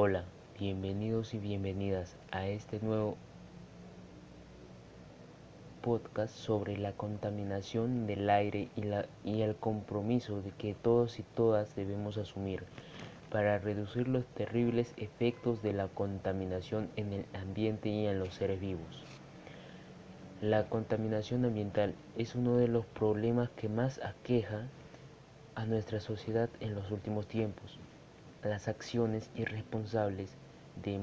Hola, bienvenidos y bienvenidas a este nuevo podcast sobre la contaminación del aire y, el compromiso de que todos y todas debemos asumir para reducir los terribles efectos de la contaminación en el ambiente y en los seres vivos. La contaminación ambiental es uno de los problemas que más aqueja a nuestra sociedad en los últimos tiempos. Las acciones irresponsables de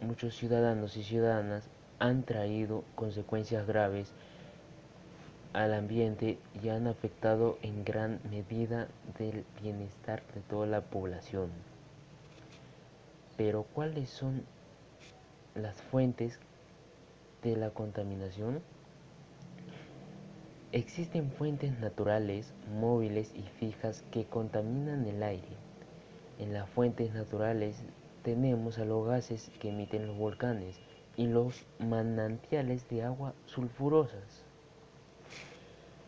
muchos ciudadanos y ciudadanas han traído consecuencias graves al ambiente y han afectado en gran medida del bienestar de toda la población. Pero ¿cuáles son las fuentes de la contaminación? Existen fuentes naturales, móviles y fijas que contaminan el aire. En las fuentes naturales tenemos a los gases que emiten los volcanes y los manantiales de agua sulfurosas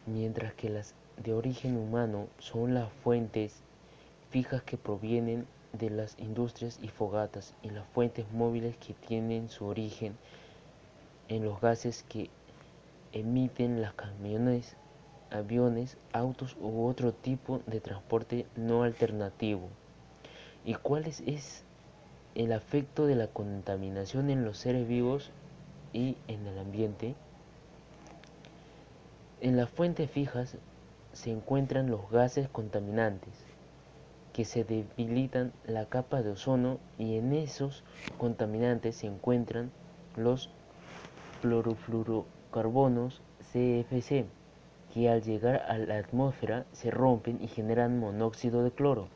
mientras que las de origen humano son las fuentes fijas que provienen de las industrias y fogatas y las fuentes móviles que tienen su origen en los gases que emiten las camiones, aviones, autos u otro tipo de transporte no alternativo. ¿Y cuál es, el afecto de la contaminación en los seres vivos y en el ambiente? En las fuentes fijas se encuentran los gases contaminantes que se debilitan la capa de ozono y en esos contaminantes se encuentran los clorofluorocarbonos CFC que al llegar a la atmósfera se rompen y generan monóxido de cloro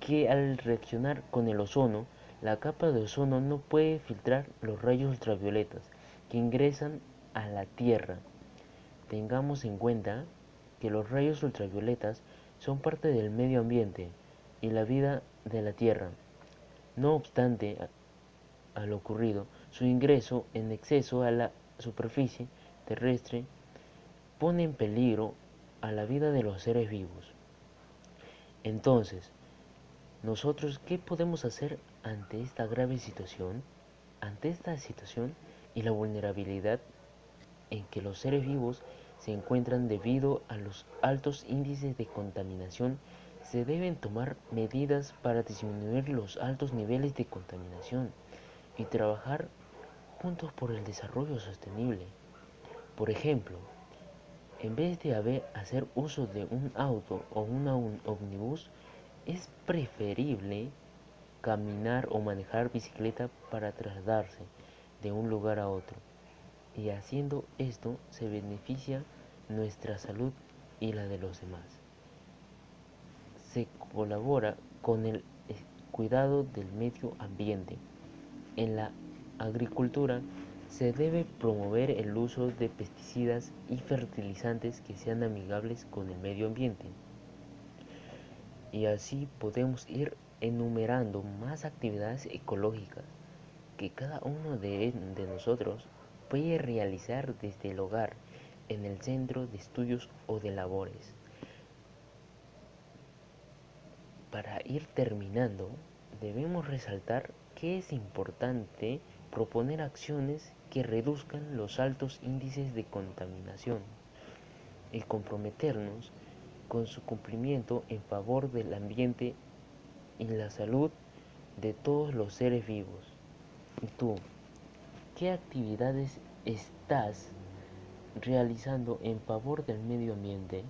que al reaccionar con el ozono la capa de ozono no puede filtrar los rayos ultravioletas que ingresan a la Tierra Tengamos en cuenta que los rayos ultravioletas son parte del medio ambiente y la vida de la Tierra. No obstante, al ocurrido, su ingreso en exceso a la superficie terrestre pone en peligro a la vida de los seres vivos. Entonces, nosotros, ¿qué podemos hacer ante esta grave situación? Ante esta situación y la vulnerabilidad en que los seres vivos se encuentran debido a los altos índices de contaminación, se deben tomar medidas para disminuir los altos niveles de contaminación y trabajar juntos por el desarrollo sostenible. Por ejemplo, en vez de hacer uso de un auto o un ómnibus, es preferible caminar o manejar bicicleta para trasladarse de un lugar a otro y haciendo esto se beneficia nuestra salud y la de los demás. Se colabora con el cuidado del medio ambiente. En la agricultura se debe promover el uso de pesticidas y fertilizantes que sean amigables con el medio ambiente. Y así podemos ir enumerando más actividades ecológicas que cada uno de, nosotros puede realizar desde el hogar, en el centro de estudios o de labores. Para ir terminando, debemos resaltar que es importante proponer acciones que reduzcan los altos índices de contaminación y comprometernos con su cumplimiento en favor del ambiente y la salud de todos los seres vivos. ¿Y tú? ¿Qué actividades estás realizando en favor del medio ambiente?